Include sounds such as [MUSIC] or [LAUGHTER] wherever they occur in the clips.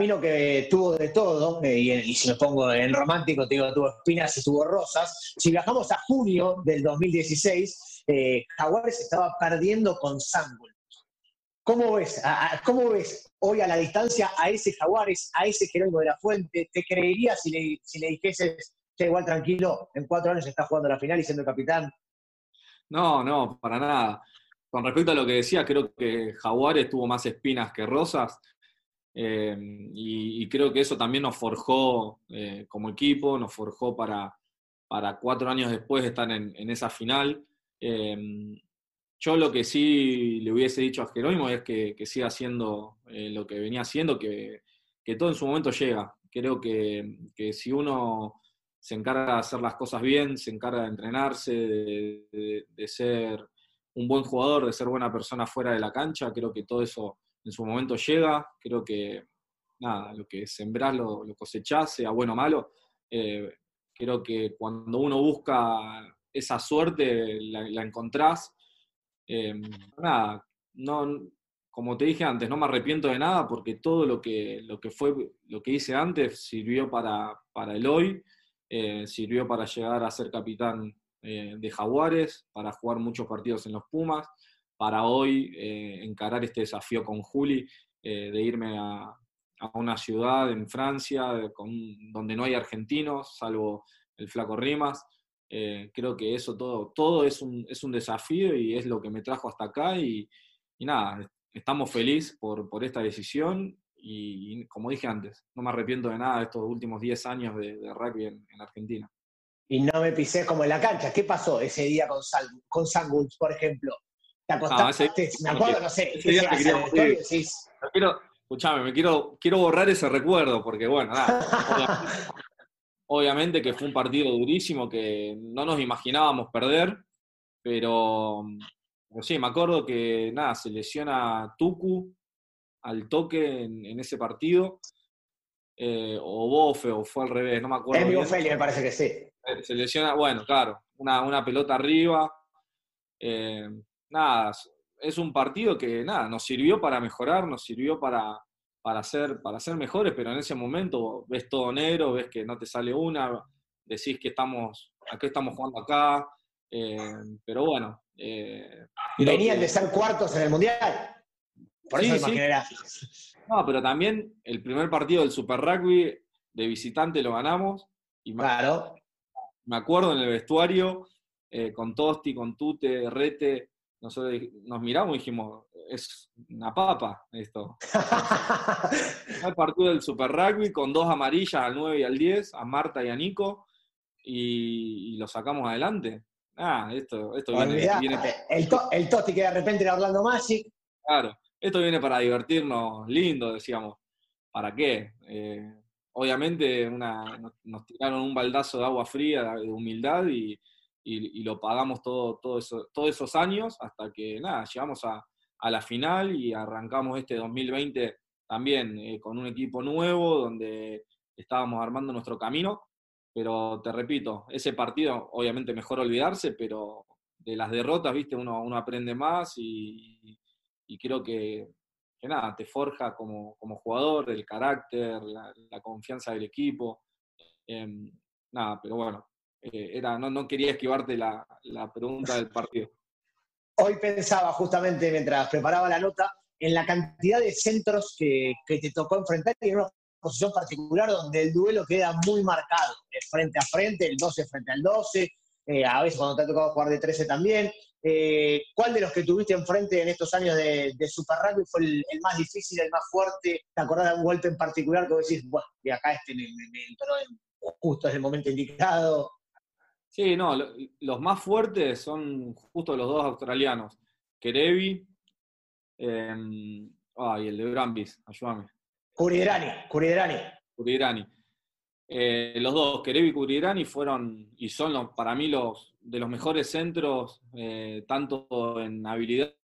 camino que tuvo de todo, eh, y, si me pongo en romántico, te digo, tuvo espinas y tuvo rosas. Si viajamos a junio del 2016, eh, Jaguares estaba perdiendo con Sangul. ¿Cómo ves, ¿Cómo ves hoy a la distancia a ese Jaguares, a ese Jerónimo de la Fuente? ¿Te creerías si le, si le que igual tranquilo, en cuatro años está jugando la final y siendo capitán? No, no, para nada. Con respecto a lo que decía, creo que Jaguares tuvo más espinas que rosas. Eh, y, creo que eso también nos forjó eh, como equipo, nos forjó para, para cuatro años después estar en, esa final. Eh, yo lo que sí le hubiese dicho a Jerónimo es que, siga haciendo lo que venía haciendo, que, todo en su momento llega. Creo que, si uno se encarga de hacer las cosas bien, se encarga de entrenarse, de ser un buen jugador, de ser buena persona fuera de la cancha, creo que todo eso en su momento llega, creo que nada, lo que sembrás lo, lo cosechás, sea bueno o malo. Eh, creo que cuando uno busca esa suerte, la, encontrás. Eh, nada, no, como te dije antes, no me arrepiento de nada porque todo lo que, lo que, fue, lo que hice antes sirvió para, para el hoy, eh, sirvió para llegar a ser capitán de Jaguares, para jugar muchos partidos en los Pumas, para hoy eh, encarar este desafío con Juli, eh, de irme a, una ciudad en Francia donde no hay argentinos, salvo el flaco Rimas. Eh, creo que eso todo, todo es un, es un desafío y es lo que me trajo hasta acá y, nada, estamos felices por, por esta decisión y, como dije antes, no me arrepiento de nada de estos últimos 10 años de, rugby en, Argentina. Y no me pisé como en la cancha. ¿Qué pasó ese día con, Sal, con por ejemplo? Me acuerdo, no sé, quiero, escuchame, me quiero, quiero borrar ese recuerdo, porque bueno, [LAUGHS] obviamente, que fue un partido durísimo que no nos imaginábamos perder, pero, sí, me acuerdo que nada, se lesiona Tuku al toque en, ese partido. Eh, o Bofe, o fue al revés, no me acuerdo. me parece que sí. Se lesiona, bueno, claro, una, una pelota arriba. Eh, nada, es un partido que nada, nos sirvió para mejorar, nos sirvió para, para, ser, para ser mejores, pero en ese momento ves todo negro, ves que no te sale una, decís que estamos, ¿a qué estamos jugando acá? Eh, pero bueno. Eh, Venían de ser cuartos en el Mundial. Por eso sí. No, pero también el primer partido del Super Rugby de visitante lo ganamos. Y claro. Me acuerdo en el vestuario, eh, con Tosti, con Tute, Rete, nosotros nos miramos y dijimos, es una papa esto. [LAUGHS] El partido del Super Rugby con dos amarillas al 9 y al 10, a Marta y a Nico, y, lo sacamos adelante. Ah, esto, esto viene, el, el Tosti que de repente era Orlando Magic. Claro, esto viene para divertirnos lindo, decíamos. ¿Para qué? Eh, obviamente una, nos, tiraron un baldazo de agua fría, de humildad, y, y, lo pagamos todo, todo eso, todos esos años hasta que, nada, llegamos a, a la final y arrancamos este 2020 también eh, con un equipo nuevo donde estábamos armando nuestro camino. Pero te repito, ese partido, obviamente mejor olvidarse, pero de las derrotas, viste, uno, uno aprende más y, y creo que, que, nada, te forja como, como jugador, el carácter, la, confianza del equipo. Em, nada, pero bueno, eh, era, no, no quería esquivarte la, la pregunta del partido. Hoy pensaba justamente mientras preparaba la nota en la cantidad de centros que, que, te tocó enfrentar y en una posición particular donde el duelo queda muy marcado, frente a frente, el 12 frente al 12, eh, a veces cuando te ha tocado jugar de 13 también. Eh, ¿Cuál de los que tuviste enfrente en estos años de, de Super Rugby fue el, más difícil, el más fuerte? ¿Te acordás de un golpe en particular que decís, bueno, de acá este me, entró justo en el momento indicado? Sí, no, los más fuertes son justo los dos australianos, Kerevi em, y el de Brambis, ayúdame. Curidrani, Curidrani. Curidrani. Eh, los dos, Kerevi y Curidrani, fueron y son los, para mí los de los mejores centros, eh, tanto en habilidad,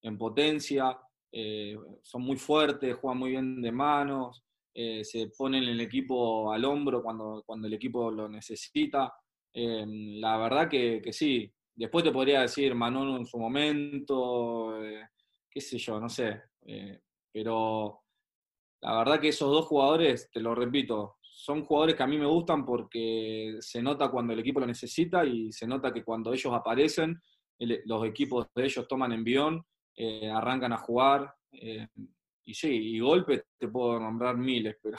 en potencia, eh, son muy fuertes, juegan muy bien de manos, se ponen el equipo al hombro cuando, cuando el equipo lo necesita. Em, la verdad que, sí. Después te podría decir Manolo en su momento, eh, qué sé yo, no sé. Eh, pero la verdad que esos dos jugadores, te lo repito, son jugadores que a mí me gustan porque se nota cuando el equipo lo necesita y se nota que cuando ellos aparecen, los equipos de ellos toman envión, eh, arrancan a jugar. Y sí, y golpes te puedo nombrar miles, [LAUGHS] pero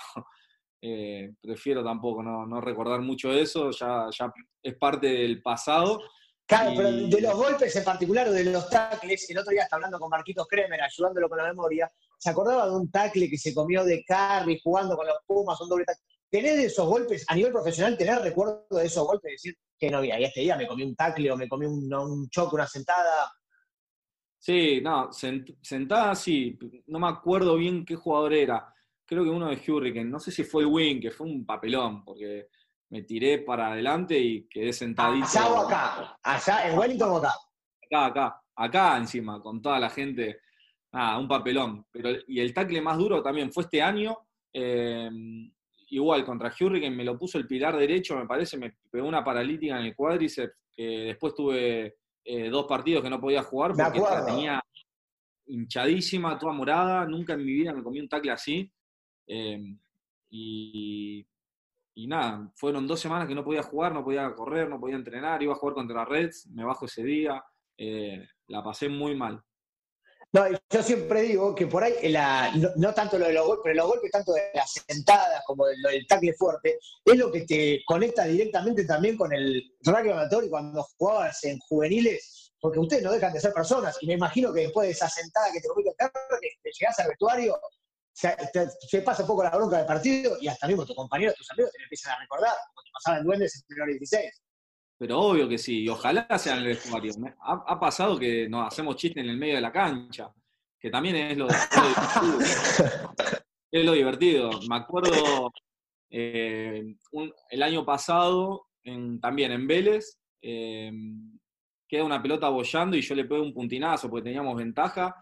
eh, prefiero tampoco no, recordar mucho eso, ya, ya es parte del pasado. Claro, pero de los golpes en particular o de los tackles, el otro día estaba hablando con Marquitos Kremer, ayudándolo con la memoria, se acordaba de un tackle que se comió de Carry jugando con los Pumas, un doble tackle. ¿Tenés de esos golpes a nivel profesional, tener recuerdo de esos golpes? Decir que no, había este día me comí un tackle o me comí un, un choque, una sentada. Sí, no, sentada sí, no me acuerdo bien qué jugador era. Creo que uno de Hurricane, no sé si fue Win, que fue un papelón, porque me tiré para adelante y quedé sentadito. Allá o acá, allá en Wellington o acá. Acá, acá, acá encima, con toda la gente nada, un papelón. Pero, y el tackle más duro también fue este año. Eh, igual, contra Hurricane me lo puso el pilar derecho, me parece, me pegó una paralítica en el cuádriceps, que después tuve eh, dos partidos que no podía jugar porque la tenía hinchadísima, toda morada. Nunca en mi vida me comí un tackle así. Eh, y, nada, fueron dos semanas que no podía jugar, no podía correr, no podía entrenar, iba a jugar contra Reds, me bajo ese día, la pasé muy mal. No, yo siempre digo que por ahí, no, tanto lo de los golpes, pero los golpes tanto de las sentadas como del, tackle fuerte, es lo que te conecta directamente también con el rugby amateur y cuando jugabas en juveniles, porque ustedes no dejan de ser personas, y me imagino que después de esa sentada que te comiste el que te llegás al vestuario, se, te, pasa un poco la bronca del partido y hasta mismo tus compañeros, tus amigos te empiezan a recordar, como te pasaba en Duendes en primer 16. Pero obvio que sí, y ojalá sea en el vestuario. Ha, pasado que nos hacemos chistes en el medio de la cancha, que también es lo, divertido. [LAUGHS] es lo divertido. Me acuerdo eh, el año pasado, también en Vélez, eh, queda una pelota bollando y yo le pego un puntinazo porque teníamos ventaja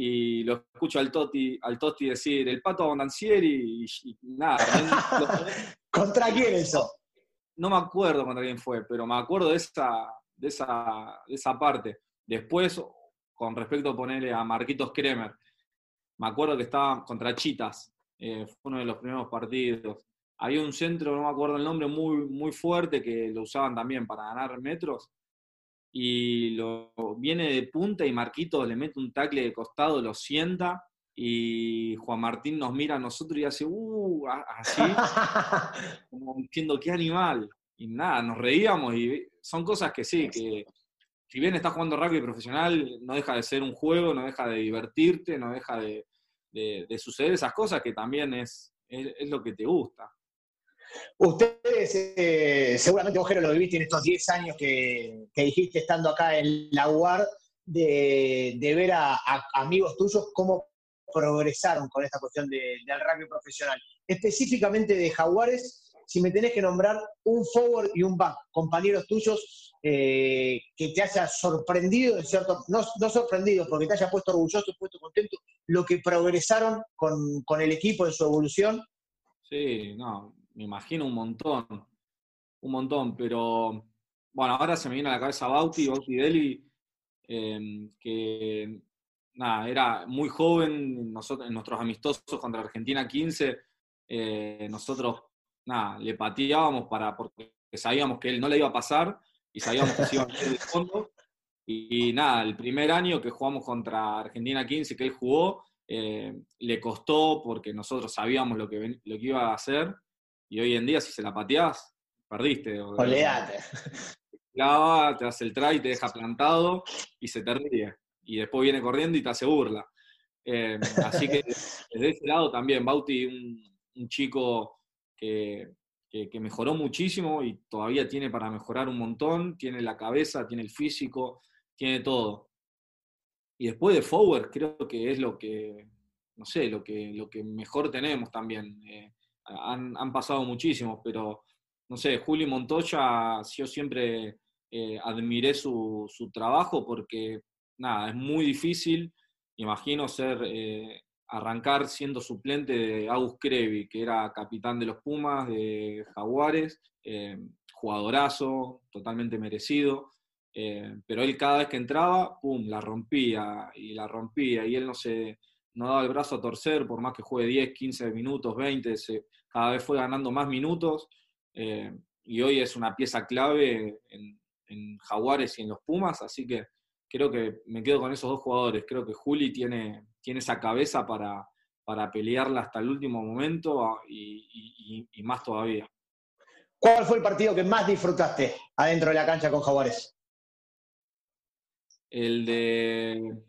y lo escucho al Totti, al Totti decir el pato Abondancieri y, y nada. [LAUGHS] ¿Contra quién eso? no me acuerdo contra quién fue, pero me acuerdo de esa, de esa, esa parte. Después, con respecto a ponerle a Marquitos Kremer, me acuerdo que estaba contra Chitas, eh, fue uno de los primeros partidos. Había un centro, no me acuerdo el nombre, muy, muy fuerte que lo usaban también para ganar metros. Y lo, viene de punta y Marquitos le mete un tackle de costado, lo sienta y Juan Martín nos mira a nosotros y hace, uh, así, [LAUGHS] como diciendo, qué animal. Y nada, nos reíamos y son cosas que sí, que si bien estás jugando rugby profesional, no deja de ser un juego, no deja de divertirte, no deja de, suceder esas cosas que también es, es, lo que te gusta. Ustedes, eh, seguramente vos, lo viviste en estos 10 años que, dijiste estando acá en la UAR, de, ver a, amigos tuyos, cómo progresaron con esta cuestión del rugby profesional. Específicamente de Jaguares, si me tenés que nombrar un forward y un back, compañeros tuyos, eh, que te haya sorprendido, cierto, no, sorprendido, porque te haya puesto orgulloso, puesto contento, lo que progresaron con, el equipo en su evolución. Sí, no, me imagino un montón, un montón, pero bueno, ahora se me viene a la cabeza Bauti, Bauti Deli, eh, que nada, era muy joven, nosotros, en nuestros amistosos contra Argentina 15, eh, nosotros nada, le pateábamos para, porque sabíamos que él no le iba a pasar y sabíamos que se iba a meter el fondo. Y, nada, el primer año que jugamos contra Argentina 15, que él jugó, eh, le costó porque nosotros sabíamos lo que, lo que iba a hacer. Y hoy en día, si se la pateás, perdiste. Oleate. Te hace el try, te deja plantado y se te ríe y después viene corriendo y te hace burla. Eh, así que [LAUGHS] desde ese lado también, Bauti, un, chico que, mejoró muchísimo y todavía tiene para mejorar un montón, tiene la cabeza, tiene el físico, tiene todo. Y después de Forward creo que es lo que, no sé, lo que, lo que mejor tenemos también. Eh, han, pasado muchísimos, pero no sé, Juli Montoya, yo siempre eh, admiré su, su, trabajo porque nada, es muy difícil, imagino, ser, eh, arrancar siendo suplente de Agus Crevi, que era capitán de los Pumas, de Jaguares, eh, jugadorazo, totalmente merecido, pero él cada vez que entraba, ¡pum!, la rompía y la rompía, y él no se, no daba el brazo a torcer, por más que juegue 10, 15 minutos, 20, se, cada vez fue ganando más minutos. Eh, y hoy es una pieza clave en, en, Jaguares y en los Pumas, así que creo que me quedo con esos dos jugadores. Creo que Juli tiene, tiene esa cabeza para, para pelearla hasta el último momento ah, y, y, más todavía. ¿Cuál fue el partido que más disfrutaste adentro de la cancha con Jaguares? El de.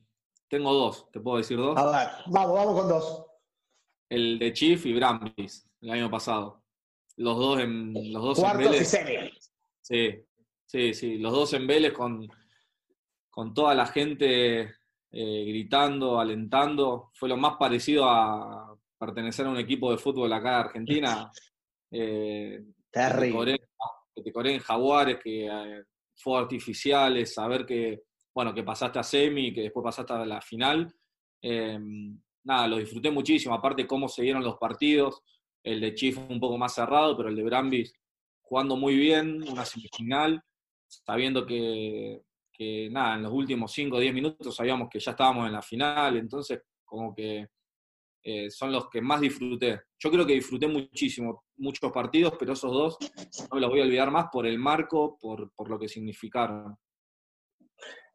Tengo dos, ¿te puedo decir dos? A ver, vamos, vamos con dos. El de Chief y Brambis, el año pasado. Los dos en. Los dos Cuartos en Vélez. Sí, sí, sí. Los dos en Vélez con, con toda la gente eh, gritando, alentando. Fue lo más parecido a pertenecer a un equipo de fútbol acá de Argentina. [LAUGHS] Eh, Terrible. Que te coreen jaguares, que eh, fue artificiales, saber que, bueno, que pasaste a semi, que después pasaste a la final. Em, nada, lo disfruté muchísimo. Aparte, cómo se dieron los partidos. El de Chief un poco más cerrado, pero el de Brambis jugando muy bien, una semifinal, sabiendo que que nada, en los últimos 5 o 10 minutos sabíamos que ya estábamos en la final, entonces como que eh, son los que más disfruté. Yo creo que disfruté muchísimo, muchos partidos, pero esos dos no me los voy a olvidar más por el marco, por, por lo que significaron.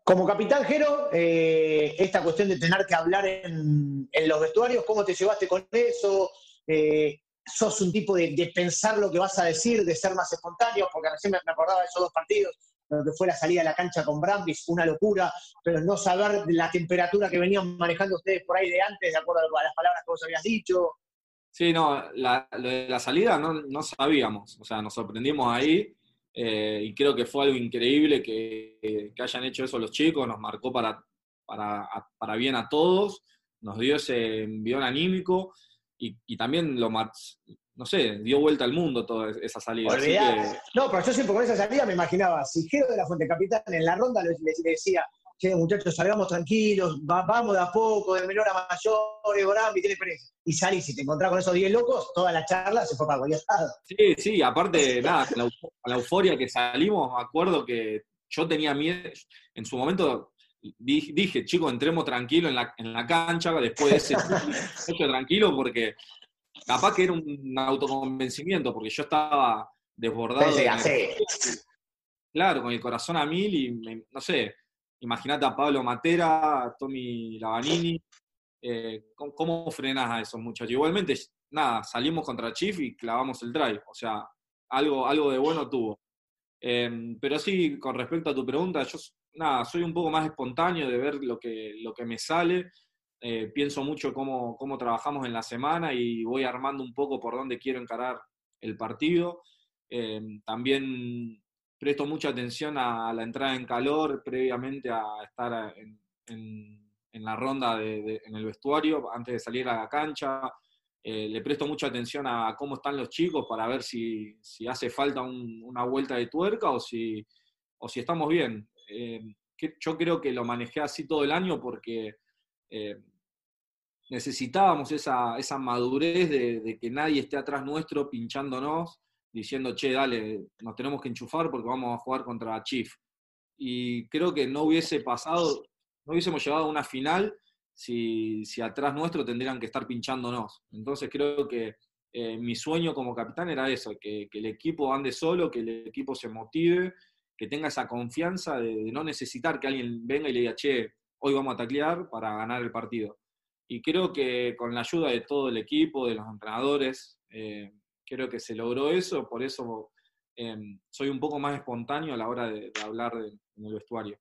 Como capitán Jero, eh, esta cuestión de tener que hablar en, los vestuarios, ¿cómo te llevaste con eso? Eh, ¿Sos un tipo de, pensar lo que vas a decir, de ser más espontáneo? Porque recién me acordaba de esos dos partidos, lo que fue la salida de la cancha con Brambis, una locura, pero no saber la temperatura que venían manejando ustedes por ahí de antes, de acuerdo a las palabras que vos habías dicho. Sí, no, la, la salida no, sabíamos, o sea, nos sorprendimos ahí eh, y creo que fue algo increíble que, que, hayan hecho eso los chicos, nos marcó para, para, para bien a todos, nos dio ese envión anímico y, y también lo, no sé, dio vuelta al mundo toda esa salida. No, pero yo siempre con esa salida me imaginaba, si Gero de la Fuente Capitán en la ronda le, decía, che, muchachos, salgamos tranquilos, vamos de a poco, de menor a mayor, tiene. Y salís y te encontrás con esos 10 locos, toda la charla se fue para cualquier lado. Sí, sí, aparte, nada, la, la euforia que salimos, me acuerdo que yo tenía miedo, en su momento dije, chicos, entremos tranquilo en la, en la cancha, después de ese [LAUGHS] tranquilo, porque capaz que era un autoconvencimiento, porque yo estaba desbordado. claro, con el corazón a mil y, no sé, imagínate a Pablo Matera, a Tommy Lavanini, eh, ¿cómo, frenas a esos muchachos? Igualmente, nada, salimos contra Chief y clavamos el drive, o sea, algo, algo de bueno tuvo. Em, pero sí, con respecto a tu pregunta, yo nada, soy un poco más espontáneo de ver lo que, lo que me sale eh, pienso mucho cómo, cómo, trabajamos en la semana y voy armando un poco por dónde quiero encarar el partido. Eh, también presto mucha atención a, la entrada en calor previamente a estar en, la ronda de, en el vestuario antes de salir a la cancha. Eh, le presto mucha atención a cómo están los chicos para ver si, hace falta un, una vuelta de tuerca o si, estamos bien. Que, yo creo que lo manejé así todo el año porque necesitábamos esa, esa madurez de, que nadie esté atrás nuestro pinchándonos, diciendo, che, dale, nos tenemos que enchufar porque vamos a jugar contra Chief. Y creo que no hubiese pasado, no hubiésemos llegado a una final si, si atrás nuestro tendrían que estar pinchándonos. Entonces creo que eh, mi sueño como capitán era eso, que, que, el equipo ande solo, que el equipo se motive, que tenga esa confianza de, no necesitar que alguien venga y le diga, che, hoy vamos a taclear para ganar el partido y creo que con la ayuda de todo el equipo, de los entrenadores, eh, creo que se logró eso, por eso eh, soy un poco más espontáneo a la hora de, de hablar de, en el vestuario.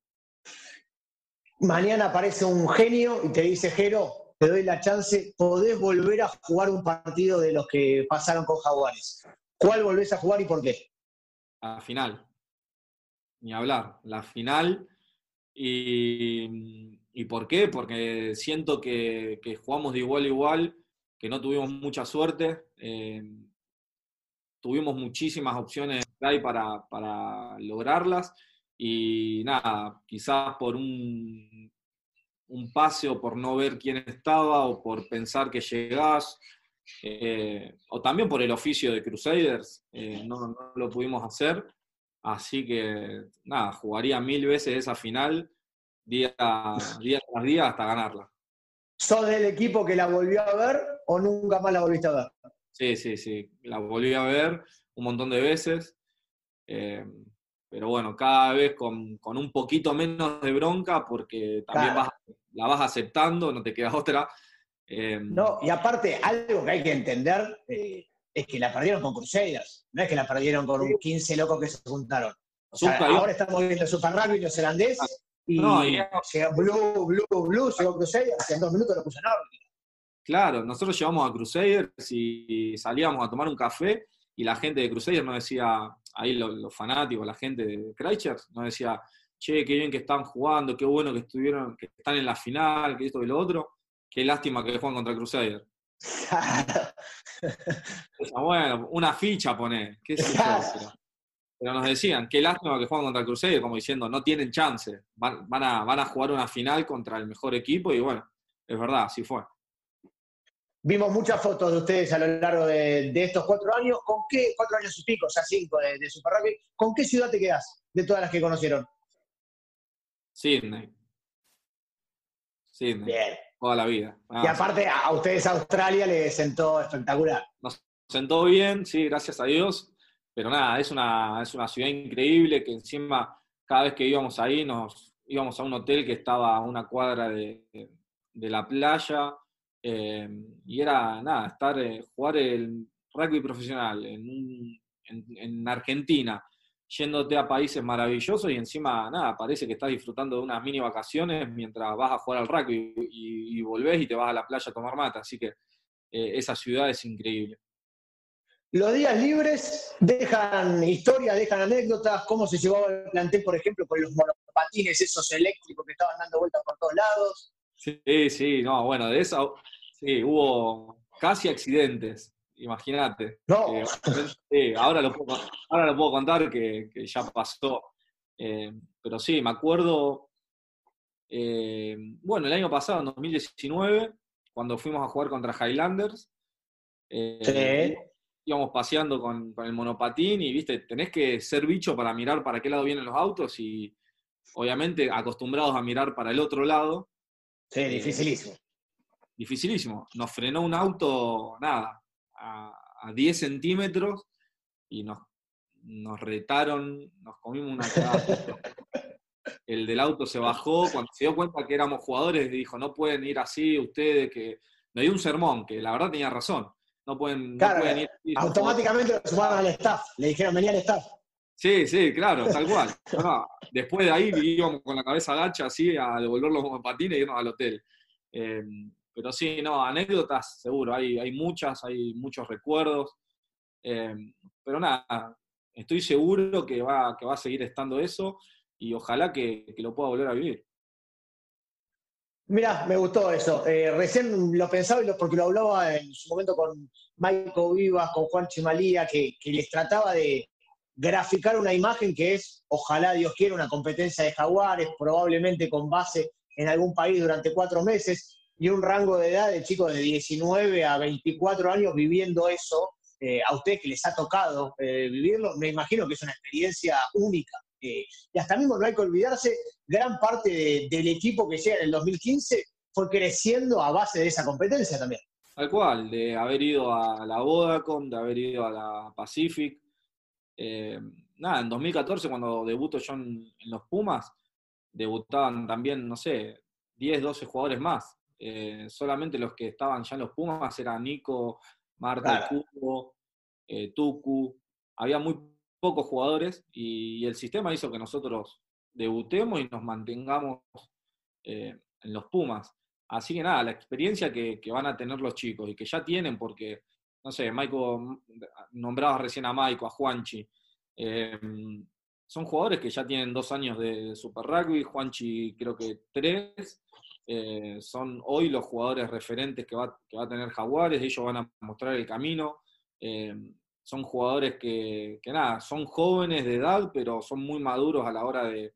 Mañana aparece un genio y te dice, Jero, te doy la chance, podés volver a jugar un partido de los que pasaron con Jaguares. ¿Cuál volvés a jugar y por qué? La final. Ni hablar. La final. Y ¿Y por qué? Porque siento que, que, jugamos de igual a igual, que no tuvimos mucha suerte. Eh, tuvimos muchísimas opciones para, para lograrlas y nada, quizás por un, un pase o por no ver quién estaba o por pensar que llegás, eh, o también por el oficio de Crusaders, eh, no, lo pudimos hacer. Así que nada, jugaría mil veces esa final día, día tras día hasta ganarla. ¿Sos del equipo que la volvió a ver o nunca más la volviste a ver? Sí, sí, sí. La volví a ver un montón de veces. Eh, pero bueno, cada vez con, un poquito menos de bronca porque también la vas aceptando, no te queda otra. Eh, no, y aparte, algo que hay que entender eh, es que la perdieron con Crusaders, no es que la perdieron con un 15 locos que se juntaron. ahora estamos viendo Super Rugby neozelandés y, no, y Blue, Blue, Blue, llegó Crusaders en dos minutos lo puso en Claro, nosotros llevamos a Crusaders y salíamos a tomar un café y la gente de Crusaders nos decía, ahí los, fanáticos, la gente de Christchurch, nos decía, che, qué bien que están jugando, qué bueno que estuvieron, que están en la final, que esto y lo otro, qué lástima que juegan contra Crusaders. bueno, una ficha pone, qué sé pero, nos decían, qué lástima que juegan contra Crusaders, como diciendo, no tienen chance, van, a, van a jugar una final contra el mejor equipo y bueno, es verdad, así fue. Vimos muchas fotos de ustedes a lo largo de, estos cuatro años. ¿Con qué, cuatro años y pico, o sea, cinco de, Super Rugby, ¿con qué ciudad te quedas de todas las que conocieron? Sydney. Sydney. Bien. Toda la vida. y aparte, a ustedes Australia les sentó espectacular. Nos sentó bien, sí, gracias a Dios. Pero nada, es una, es una ciudad increíble que encima, cada vez que íbamos ahí, nos íbamos a un hotel que estaba a una cuadra de, de la playa eh, y era, nada, estar, eh, jugar el rugby profesional en, en, Argentina, yéndote a países maravillosos y encima, nada, parece que estás disfrutando de unas mini vacaciones mientras vas a jugar al rugby y, volvés y te vas a la playa a tomar mata. Así que eh, esa ciudad es increíble. Los días libres dejan historia, dejan anécdotas, cómo se llevaba el plantel, por ejemplo, con los monopatines esos eléctricos que estaban dando vueltas por todos lados. Sí, sí, no, bueno, de eso sí, hubo casi accidentes, imagínate. No. Eh, sí, ahora lo puedo, ahora lo puedo contar que, ya pasó. Eh, pero sí, me acuerdo, eh, bueno, el año pasado, en 2019, cuando fuimos a jugar contra Highlanders, sí. íbamos paseando con, con, el monopatín y, viste, tenés que ser bicho para mirar para qué lado vienen los autos y, obviamente, acostumbrados a mirar para el otro lado. Sí, eh, dificilísimo. Dificilísimo. Nos frenó un auto, nada, a, 10 centímetros y nos, nos retaron, nos comimos una cagada. [LAUGHS] El del auto se bajó, cuando se dio cuenta que éramos jugadores, dijo, no pueden ir así ustedes, que me dio un sermón, que la verdad tenía razón. No pueden, ir Automáticamente lo sumaron al staff, le dijeron, venía al staff. Sí, sí, claro, tal cual. [LAUGHS] después de ahí íbamos con la cabeza gacha así a devolver los patines y irnos al hotel. Em, pero sí, no, anécdotas seguro, hay, hay muchas, hay muchos recuerdos. Em, pero nada, estoy seguro que va, que va a seguir estando eso y ojalá que, lo pueda volver a vivir. Mira, me gustó eso. Eh, recién lo pensaba y lo, porque lo hablaba en su momento con Michael Vivas, con Juan Chimalía, que les trataba de, graficar una imagen que es, ojalá Dios quiera, una competencia de jaguares, probablemente con base en algún país durante cuatro meses, y un rango de edad de chicos de 19 a 24 años viviendo eso. Eh, a ustedes que les ha tocado eh, vivirlo, me imagino que es una experiencia única. Eh, y hasta mismo no hay que olvidarse, gran parte del equipo que llega en el 2015 fue creciendo a base de esa competencia también. Tal cual, de haber ido a la Vodacom, de haber ido a la Pacific, eh, nada, en 2014 cuando debuto yo en, los Pumas, debutaban también, no sé, 10, 12 jugadores más. Eh, solamente los que estaban ya en los Pumas eran Nico, Marta, Cubo, eh, Tucu. Había muy pocos jugadores y, el sistema hizo que nosotros debutemos y nos mantengamos en los Pumas. Así que nada, la experiencia que, que, van a tener los chicos y que ya tienen, porque no sé, Maico, nombrabas recién a Maico, a Juanchi. Em, son jugadores que ya tienen dos años de Super Rugby, Juanchi creo que tres. Eh, son hoy los jugadores referentes que va, a tener Jaguares, ellos van a mostrar el camino. Em, son jugadores que, que, nada, son jóvenes de edad, pero son muy maduros a la hora de,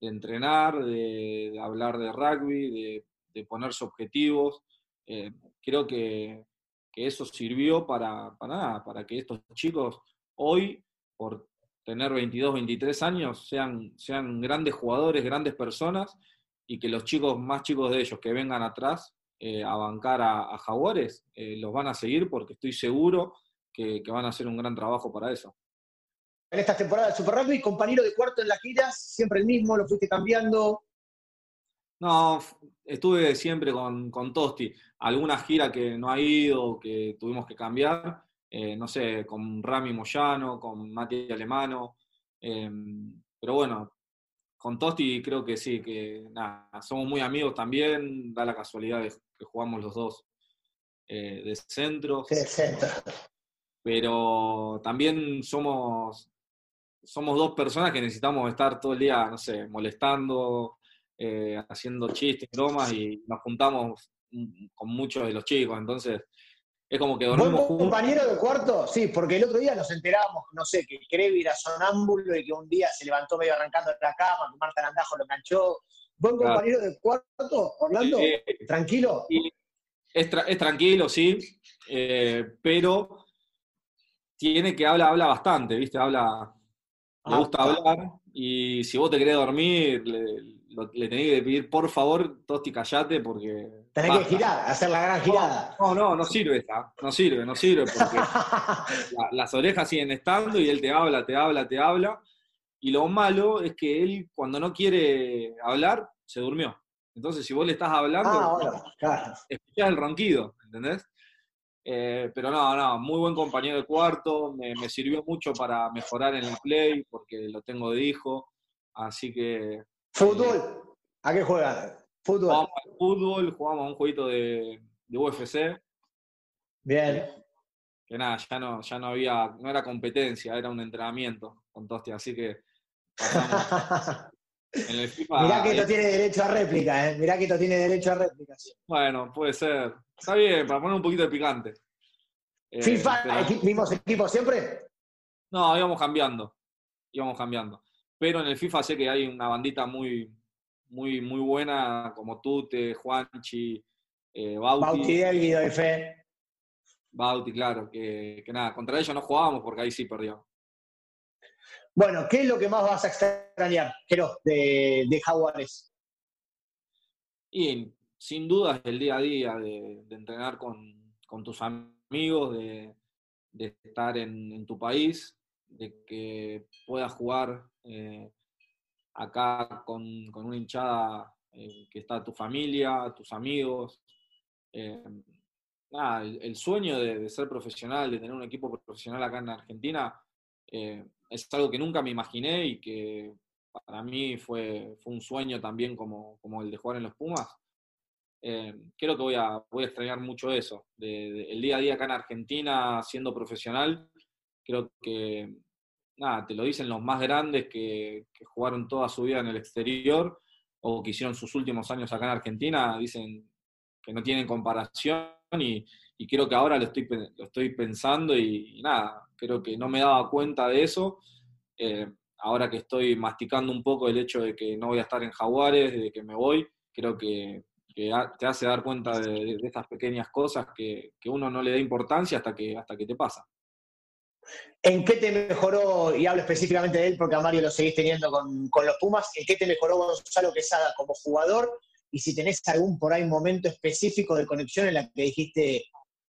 entrenar, de, hablar de rugby, de, de ponerse objetivos. Eh, creo que, que eso sirvió para, para para que estos chicos hoy, por tener 22, 23 años, sean, sean grandes jugadores, grandes personas, y que los chicos más chicos de ellos que vengan atrás eh, a bancar a, Jaguares, eh, los van a seguir porque estoy seguro que, van a hacer un gran trabajo para eso. En esta temporada del Super Rugby, compañero de cuarto en las giras, siempre el mismo, lo fuiste cambiando. No, estuve siempre con, con Tosti. Alguna gira que no ha ido, que tuvimos que cambiar, eh, no sé, con Rami Moyano, con Mati Alemano. pero bueno, con Tosti creo que sí, que nada, somos muy amigos también, da la casualidad de que jugamos los dos eh, de centro. Sí, centro. Pero también somos, somos dos personas que necesitamos estar todo el día, no sé, molestando, eh, haciendo chistes, bromas y nos juntamos con muchos de los chicos. Entonces, es como que dormimos juntos. compañero de cuarto? Sí, porque el otro día nos enterábamos, no sé, que Crevi era sonámbulo y que un día se levantó medio arrancando de la cama, que Marta Landajo lo enganchó. ¿Buen compañero de cuarto, Orlando? ¿Tranquilo? Es, tranquilo, sí, eh, pero tiene que hablar, habla bastante, ¿viste? Habla, le ah, gusta hablar y si vos te querés dormir, le, le tenés que pedir, por favor, Tosti, callate, porque. Tenés que girar, hacer la gran girada. No, no, no sirve esta. No sirve, no sirve, porque [LAUGHS] las orejas siguen estando y él te habla, te habla, te habla. Y lo malo es que él, cuando no quiere hablar, se durmió. Entonces, si vos le estás hablando, ah, escuchás el ronquido, ¿entendés? Eh, pero no, no, muy buen compañero de cuarto, me, me, sirvió mucho para mejorar en el play, porque lo tengo de hijo, así que ¿Fútbol? ¿A qué juegan? Fútbol. Jugamos al fútbol, jugamos a un jueguito de, UFC. Bien. Que nada, ya no, ya no había, no era competencia, era un entrenamiento con Tosti, así que [LAUGHS] en el FIFA. Mirá que esto tiene derecho a réplica, ¿eh? Mirá que esto tiene derecho a réplica. Bueno, puede ser. Está bien, para poner un poquito de picante. Eh, ¿FIFA, mismos equipos siempre? No, íbamos cambiando. Íbamos cambiando. Pero en el FIFA sé que hay una bandita muy, muy, muy buena, como Tute, Juanchi, eh, Bauti. Bauti, Guido y Fe. Bauti, claro, que, nada, contra ellos no jugábamos porque ahí sí perdió. Bueno, ¿qué es lo que más vas a extrañar, Jero, de, de Jaguares? Y sin duda es el día a día de, entrenar con, tus amigos, de, estar en, tu país, de que puedas jugar eh, acá con, una hinchada eh, que está tu familia, tus amigos. Eh, el, sueño de, ser profesional, de tener un equipo profesional acá en Argentina, es algo que nunca me imaginé y que para mí fue, fue un sueño también como, como el de jugar en los Pumas. creo que voy a, voy a extrañar mucho eso, el día a día acá en Argentina siendo profesional, creo que nada, te lo dicen los más grandes que, jugaron toda su vida en el exterior o que hicieron sus últimos años acá en Argentina, dicen que no tienen comparación y, creo que ahora lo estoy, lo estoy pensando y, nada, creo que no me daba cuenta de eso. Eh, ahora que estoy masticando un poco el hecho de que no voy a estar en Jaguares, de que me voy, creo que, te hace dar cuenta de, estas pequeñas cosas que, que, uno no le da importancia hasta que, hasta que te pasa. ¿En qué te mejoró, y hablo específicamente de él porque a Mario lo seguís teniendo con, los Pumas, en qué te mejoró Gonzalo Quesada como jugador? Y si tenés algún por ahí momento específico de conexión en la que dijiste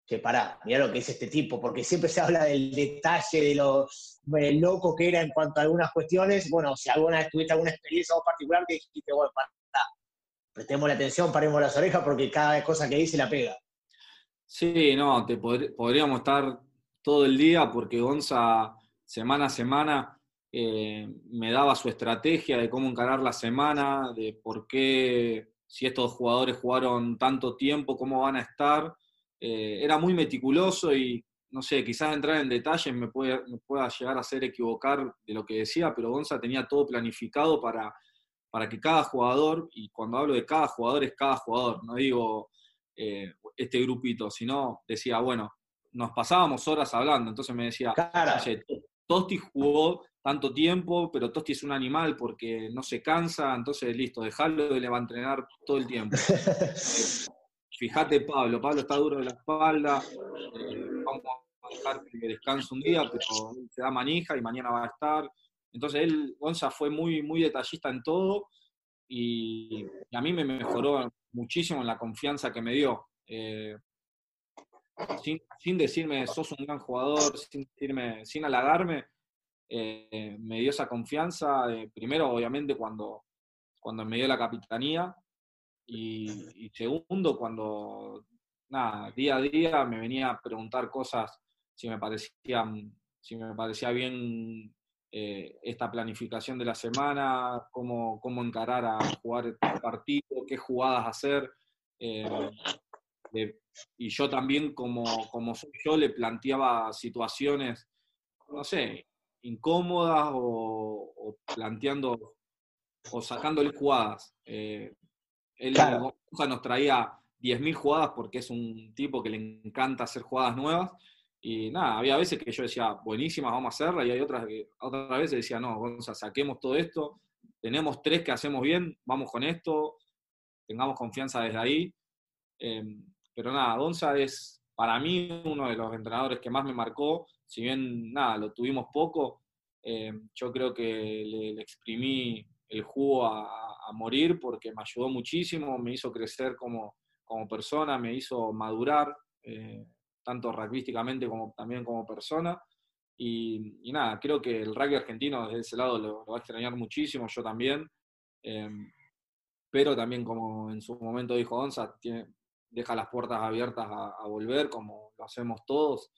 que pará, mira lo que es este tipo, porque siempre se habla del detalle, de lo loco que era en cuanto a algunas cuestiones. Bueno, si alguna vez tuviste alguna experiencia particular que dijiste, bueno, pará, prestemos la atención, paremos las orejas porque cada cosa que dice la pega. Sí, no, te podríamos estar todo el día porque Gonza semana a semana eh, me daba su estrategia de cómo encarar la semana, de por qué, si estos jugadores jugaron tanto tiempo, cómo van a estar. Eh, era muy meticuloso y, no sé, quizás entrar en detalles me, pueda llegar a hacer equivocar de lo que decía, pero Gonza tenía todo planificado para, para que cada jugador, y cuando hablo de cada jugador es cada jugador, no digo eh, este grupito, sino decía, bueno, nos pasábamos horas hablando, entonces me decía, Tosti jugó tanto tiempo, pero Tosti es un animal porque no se cansa, entonces listo, dejarlo y le va a entrenar todo el tiempo. [LAUGHS] Fíjate Pablo, Pablo está duro de la espalda, eh, vamos a dejar que descanse un día, pero se da manija y mañana va a estar. Entonces él, Gonza, fue muy, muy detallista en todo y, a mí me mejoró muchísimo en la confianza que me dio. Eh, sin, decirme, sos un gran jugador, sin, decirme, sin halagarme, eh, me dio esa confianza, primero obviamente cuando, cuando me dio la capitanía, y, segundo cuando, nada, día a día me venía a preguntar cosas si me parecían, si me parecía bien eh, esta planificación de la semana, cómo, cómo encarar a jugar el partido, qué jugadas hacer. Eh, y yo también, como, como soy yo, le planteaba situaciones, no sé, incómodas o, planteando o sacándole jugadas. Eh, él nos traía 10.000 jugadas porque es un tipo que le encanta hacer jugadas nuevas. Y nada, había veces que yo decía, buenísimas, vamos a hacerla, y hay otras que otras veces decía, no, vamos a saquemos todo esto, tenemos tres que hacemos bien, vamos con esto, tengamos confianza desde ahí. Em, pero nada, Gonza es para mí uno de los entrenadores que más me marcó, si bien nada, lo tuvimos poco, em, yo creo que le, exprimí el jugo a, morir porque me ayudó muchísimo, me hizo crecer como, como persona, me hizo madurar, eh, tanto rugbyísticamente como también como persona. Y, nada, creo que el rugby argentino desde ese lado lo, va a extrañar muchísimo, yo también. Em, pero también, como en su momento dijo Gonza, tiene, deja las puertas abiertas a, volver, como lo hacemos todos.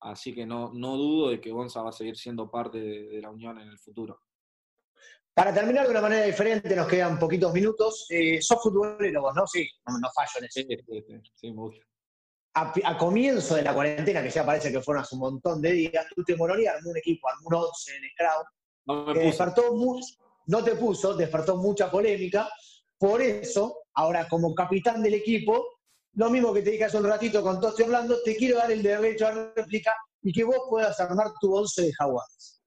Así que no, no dudo de que Gonza va a seguir siendo parte de, la Unión en el futuro. Para terminar de una manera diferente, nos quedan poquitos minutos. Eh, sos futbolero vos, ¿no? Sí, no, fallo en eso. Sí, sí, sí, me gusta. A, comienzo de la cuarentena, que ya parece que fueron hace un montón de días, tú te y armó un equipo, armó un 11 en Scrum, no me despertó no te puso, despertó mucha polémica. Por eso, ahora como capitán del equipo, lo mismo que te dije hace un ratito con todo estoy hablando, te quiero dar el derecho a réplica y que vos puedas armar tu 11 de jaguares.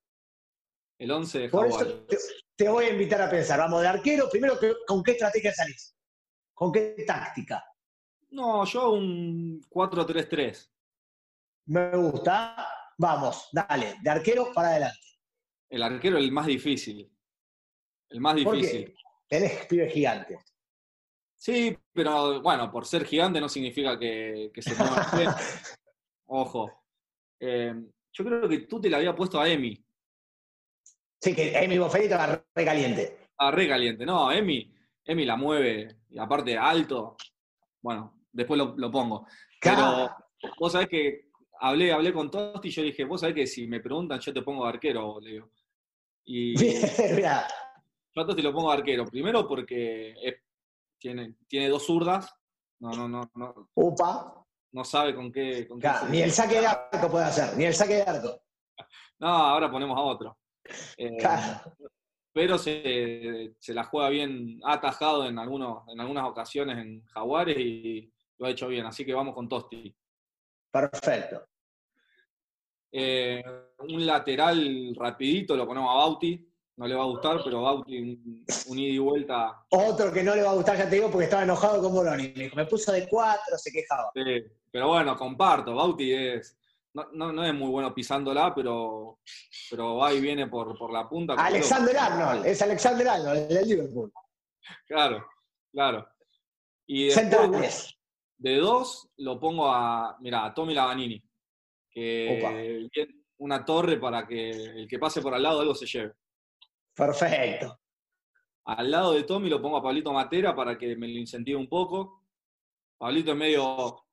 El 11 de jaguares. Por eso te, voy a invitar a pensar. Vamos de arquero, primero, ¿con qué estrategia salís? ¿Con qué táctica? No, yo un 4-3-3. Me gusta. Vamos, dale, de arquero para adelante. El arquero es el más difícil. El más difícil. Tenés pibe gigante. Sí, pero bueno, por ser gigante no significa que, se mueva. [LAUGHS] Ojo. Eh, yo creo que tú te la había puesto a Emi. Sí, que Emi Boffelli estaba re caliente. Ah, re caliente. No, Emi, Emi la mueve, y aparte alto. Bueno, después lo, pongo. Pero vos sabés que hablé, hablé con Tosti y yo dije, vos sabés que si me preguntan, yo te pongo arquero, le digo. Y [LAUGHS] yo a Tosti lo pongo arquero. Primero porque es tiene, tiene dos zurdas. No, no, no, no. Upa. No sabe con qué. ni el saque de arco puede hacer, ni el saque de arco. [LAUGHS] No, ahora ponemos a otro. Eh, pero se, la juega bien, ha atajado en, algunos, en algunas ocasiones en Jaguares y lo ha hecho bien. Así que vamos con Tosti. Perfecto. Eh, un lateral rapidito lo ponemos a Bauti no le va a gustar, pero Bauti, un, ida y vuelta. Otro que no le va a gustar, ya te digo, porque estaba enojado con Boloni. Me dijo, me puso de cuatro, se quejaba. Sí, pero bueno, comparto. Bauti es. No, es muy bueno pisándola, pero, pero va y viene por, por la punta. Alexander Arnold, es Alexander Arnold, del Liverpool. Claro, claro. Y Centrales. De dos lo pongo a, mira, a Tommy Lavanini, que una torre para que el que pase por al lado algo se lleve. Perfecto. Al lado de Tommy lo pongo a Pablito Matera para que me lo incentive un poco. Pablito es medio.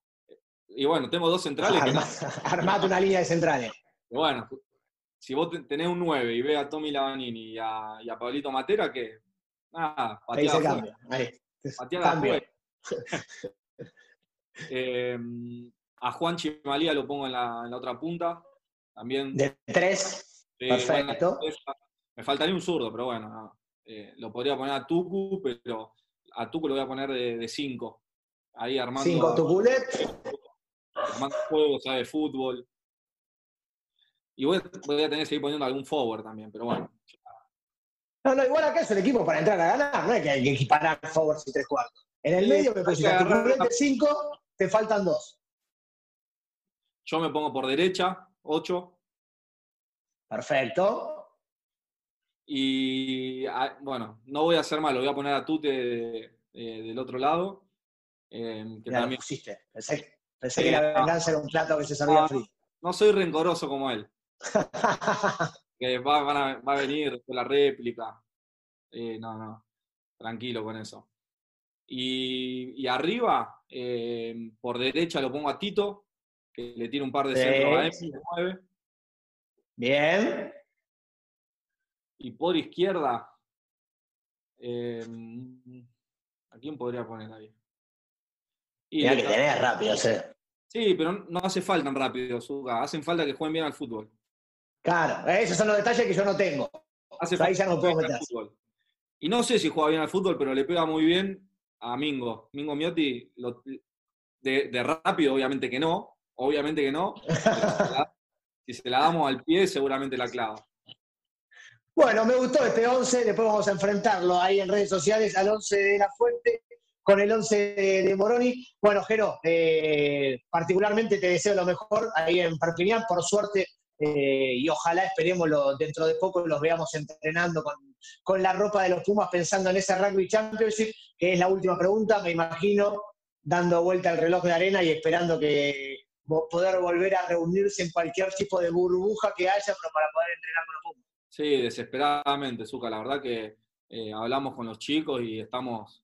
Y bueno, tengo dos centrales. [LAUGHS] Armate una línea de centrales. bueno, si vos tenés un 9 y ve a Tommy Lavanini y a, y a Pablito Matera, que. Nada, pateada cambia. Pateada [LAUGHS] eh, a Juan Chimalía lo pongo en la, en la otra punta. También. De tres. Perfecto. Me faltaría un zurdo, pero bueno, eh, lo podría poner a Tucu, pero a Tucu lo voy a poner de 5. Ahí armando. 5 Tuculet. Armando juegos, sabe fútbol. Y voy, a tener que seguir poniendo algún forward también, pero bueno. No, no, igual acá es el equipo para entrar a ganar, no es que hay que equiparar forwards y tres cuartos. En el medio me pusiste a Tuculet de 5, te faltan 2. Yo me pongo por derecha, 8. Perfecto. Y ah, bueno, no voy a hacer mal, lo voy a poner a Tute del otro lado. Eh, que también... Pensé, que la venganza era un plato que se sabía frío. No soy rencoroso como él. [LAUGHS] que va, a, venir con la réplica. no, no. Tranquilo con eso. Y, arriba, eh, por derecha lo pongo a Tito, que le tiene un par de centros a él, Bien. Y por izquierda, eh, ¿a quién podría poner ahí? Y que tenés rápido, sí. Sí, pero no hace falta tan rápido, Zuka. Hacen falta que jueguen bien al fútbol. Claro, esos son los detalles que yo no tengo. Hace ahí ya no puedo meter. Y no sé si juega bien al fútbol, pero le pega muy bien a Mingo. Mingo Miotti, de, rápido, obviamente que no. Obviamente que no. si se la damos al pie, seguramente la clava. Bueno, me gustó este 11, después vamos a enfrentarlo ahí en redes sociales al 11 de La Fuente con el 11 de, Moroni. Bueno, Jero, eh, particularmente te deseo lo mejor ahí en Perpignan, por suerte, eh, y ojalá esperemos dentro de poco los veamos entrenando con, la ropa de los Pumas pensando en ese Rugby Championship, que es la última pregunta, me imagino, dando vuelta al reloj de arena y esperando que poder volver a reunirse en cualquier tipo de burbuja que haya, pero para poder entrenar con los Pumas. Sí, desesperadamente, Zuka. La verdad que eh, hablamos con los chicos y estamos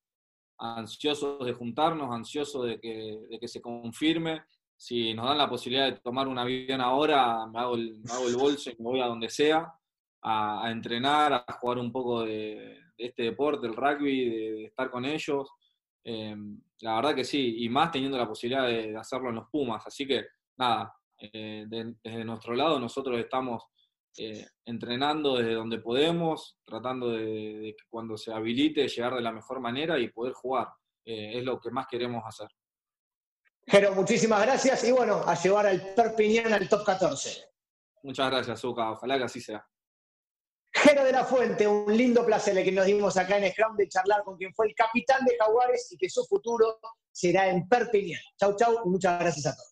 ansiosos de juntarnos, ansiosos de que, de que se confirme. Si nos dan la posibilidad de tomar un avión ahora, me hago el, hago el bolso y me voy a donde sea a, entrenar, a jugar un poco de, este deporte, el rugby, de, estar con ellos. Eh, la verdad que sí, y más teniendo la posibilidad de, hacerlo en los Pumas. Así que nada, eh, desde nuestro lado nosotros estamos eh, entrenando desde donde podemos, tratando de, que cuando se habilite llegar de la mejor manera y poder jugar. Eh, es lo que más queremos hacer. Jero, muchísimas gracias y bueno, a llevar al Perpiñán al top 14. Muchas gracias, Zuka. Ojalá que así sea. Jero de la Fuente, un lindo placer el que nos dimos acá en Scrum de charlar con quien fue el capitán de Jaguares y que su futuro será en Perpiñán. Chau, chau y muchas gracias a todos.